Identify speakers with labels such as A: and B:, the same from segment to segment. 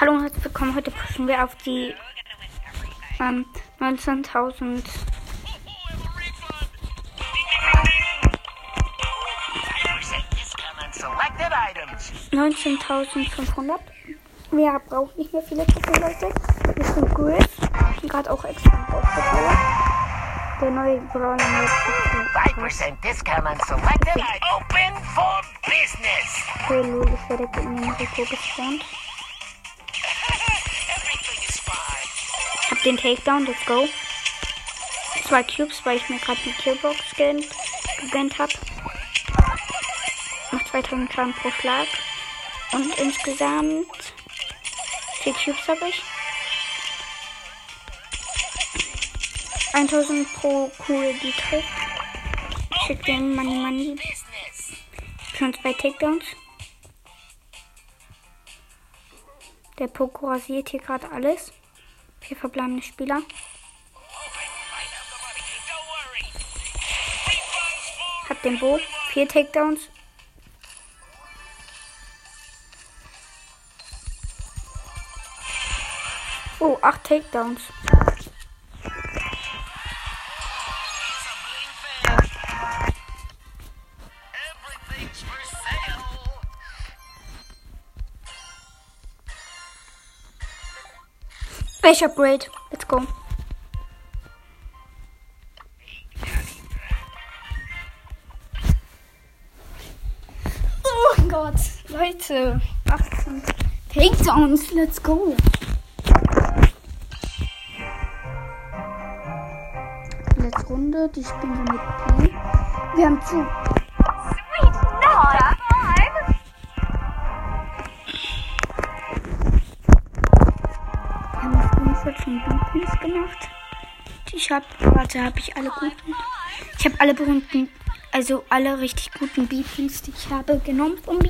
A: Hallo und herzlich willkommen. Heute pushen wir auf die ähm, 19.000. 19.500. Mehr braucht nicht mehr viele Trophäen, Leute. Wir sind bin gerade auch extra aufgebaut. Der neue mit
B: 5% discount on selected items. Open for business.
A: Okay, Lul, ich werde in den Rico gespawnt. Hab den Takedown, let's go. Zwei Cubes, weil ich mir gerade die Killbox gegönnt, gegönnt hab. Macht 2000 Schaden pro Schlag. Und insgesamt vier Cubes habe ich. 1000 pro Kugel die trifft. Schick den Money Money. Schon zwei Takedowns. Der Poco rasiert hier gerade alles. Vier verbleibende Spieler. Hab den Bo. Vier Takedowns. Oh, acht Takedowns. Ich upgrade. Let's go. Oh Gott, Leute. 18 Takedowns. Let's go. Letzte Runde, die spielen wir mit P. Wir haben zu. Screenshot von Blueprints gemacht. Ich hab, warte, habe ich alle guten? Ich habe alle berühmten, also alle richtig guten B-Pins, die ich habe, genommen von B.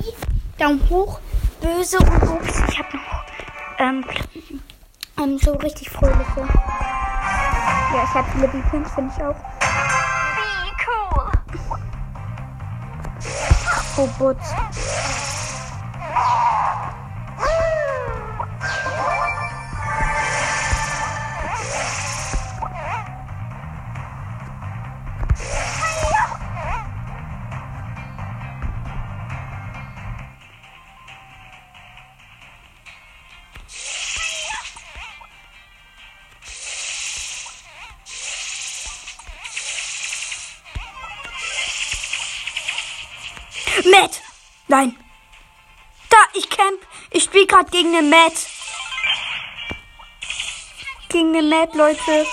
A: Daumen hoch, böse und Ups. Ich habe noch ähm, ähm, so richtig fröhliche. Ja, ich habe viele B-Pins, finde ich auch.
C: Be cool.
A: Robots. Nein! Da, ich camp! Ich spiele gerade gegen den Matt! Gegen den Matt, Leute!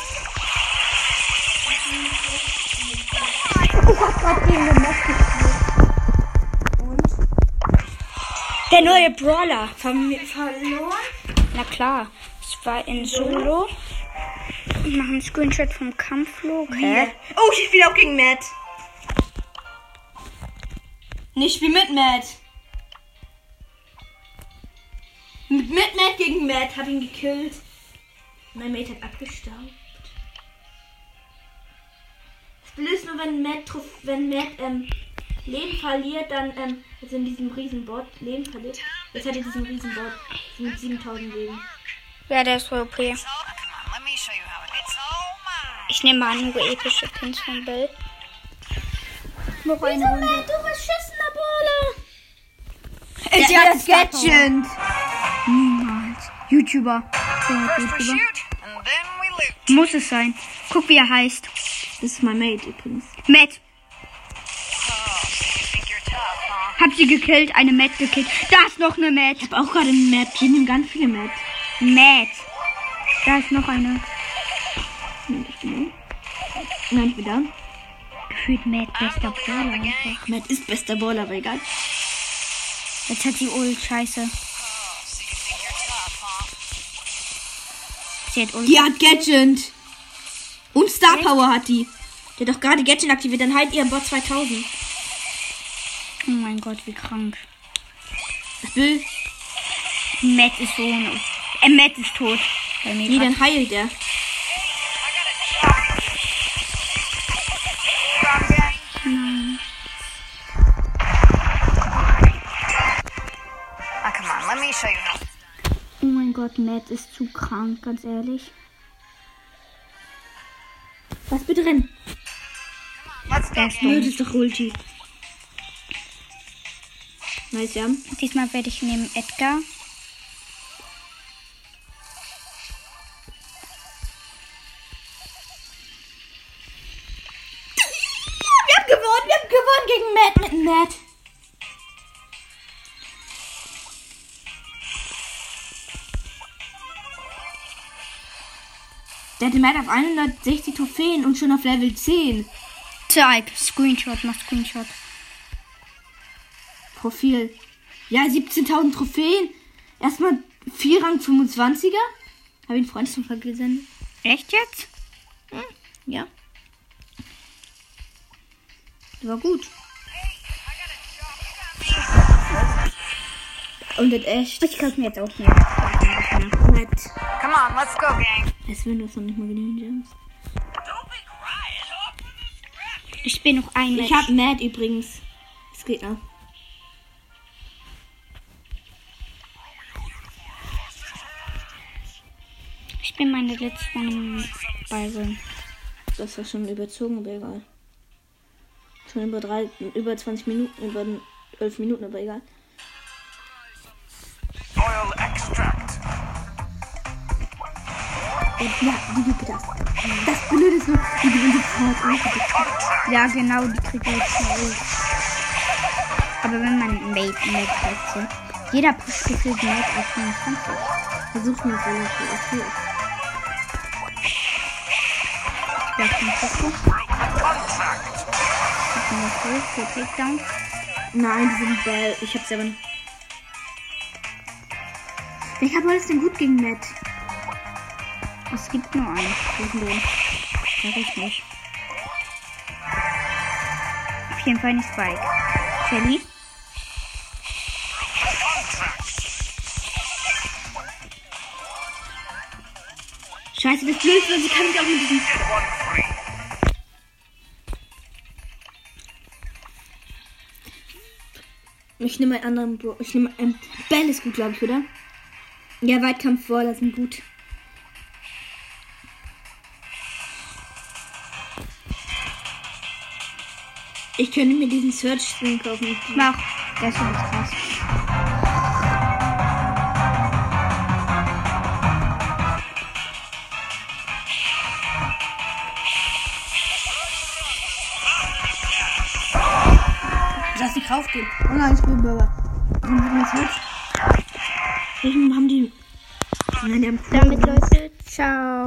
A: Ich hab grad gegen den Matt gespielt. Und? Der neue Brawler. Verm verloren? Na klar. Ich war in Solo. Ich mache einen Screenshot vom Kampfflug. Hä?
D: Oh, ich spiele auch gegen Matt. Nee, ich spiele mit Matt. Mit, mit Matt gegen Matt. Hab ihn gekillt. Mein Mate hat abgestaubt. Das Blöde ist nur, wenn Matt, wenn Matt ähm, Leben verliert, dann, ähm, also in diesem Riesenbot Leben verliert. Jetzt hat er diesen Riesenbot mit 7000 Leben.
A: Ja, der ist voll okay.
B: All mine.
A: Ich nehme mal nur epische Pins von Bill. Noch eine Runde.
D: Du beschissener Bowler!
A: Der,
D: Der
A: der
D: hat Gadget!
A: Niemals. YouTuber.
B: We
A: YouTuber. Muss es sein. Guck, wie er heißt.
D: Das ist mein Mate übrigens.
A: Matt.
B: Oh?
A: Hab sie gekillt. Eine Matt gekillt. Da ist noch eine Matt.
D: Ich hab auch gerade eine Map. Hier nehmen ganz viele Map.
A: Matt. Da ist noch eine.
D: Nein, ich bin Nein, ich bin da.
A: Gefühlt Matt, bester Brawler einfach.
D: Matt ist bester Bowler, aber egal.
A: Jetzt hat sie Ult. Scheiße.
B: Oh?
A: Sie hat Ult.
D: Die hat Gadget. Und Star Power hat die. Der hat doch gerade Gadget aktiviert. Dann halt ihr Bot 2000.
A: Oh mein Gott, wie krank.
D: Das will.
A: Matt ist so eine. Äh, Matt ist tot. Bei mir
D: Nee, dann heilt er.
A: Matt ist zu krank, ganz ehrlich.
D: Was bitte rennen?
B: Let's go,
A: ist
B: gang.
D: Blöd
A: dumm.
D: ist doch Ulti. Nice, ja.
A: Diesmal werde ich nehmen Edgar.
D: Wir haben gewonnen, wir haben gewonnen gegen Matt mit Matt. Der hatte Matt auf 160 Trophäen und schon auf Level 10.
A: Zeig. Screenshot, mach Screenshot.
D: Profil. Ja, 17.000 Trophäen. Erstmal 4 Rang 25er. Habe ich einen Freundesumfrage gesendet.
A: Echt jetzt?
D: Ja. War gut. Und das echt.
A: Ich kaufe mir jetzt auch mehr.
D: Matt.
B: Come on, let's go, gang.
D: Es will das noch nicht mal
B: be crying.
A: Ich bin noch ein
D: Ich hab Matt übrigens. Es geht noch.
A: Ich bin meine letzten Byron.
D: Das war schon überzogen, aber egal. Schon über drei, über 20 Minuten, über 11 Minuten, aber egal. Und ja, die Lücke das. Das Blöde ist nur, die gewinnen sofort.
B: Contract.
A: Ja, genau, die kriegt jetzt schnell. Aber wenn man Mate Mate wechselt. Jeder pusht gefühlt Mate auf 25.
D: Versuch mir so okay.
A: Ich bleib den Fokus.
B: Broke the contract.
A: Ich bin noch hoch für Takedown.
D: Nein, die sind Bell. Ich hab's aber nicht. Welcher Ball ist denn gut gegen Matt?
A: Es gibt nur einen.
D: Welchen denn?
A: Sag ich nicht. Auf jeden Fall nicht Spike. Shelly?
D: Scheiße, das ist, weil sie kann mich auch mit diesem. Ich nehme einen anderen Bro. Ich nehme ähm, Bell ist gut, glaube ich, oder? Ja, Weitkampf vor, das sind gut. Ich könnte mir diesen Search Spring kaufen.
A: Mach. Der ist schon krass.
D: Lass die Kauf gehen. Oh nein, ich bin Burger. Und das. Welchen haben die? Nein, die haben
A: Damit, Leute. Ciao.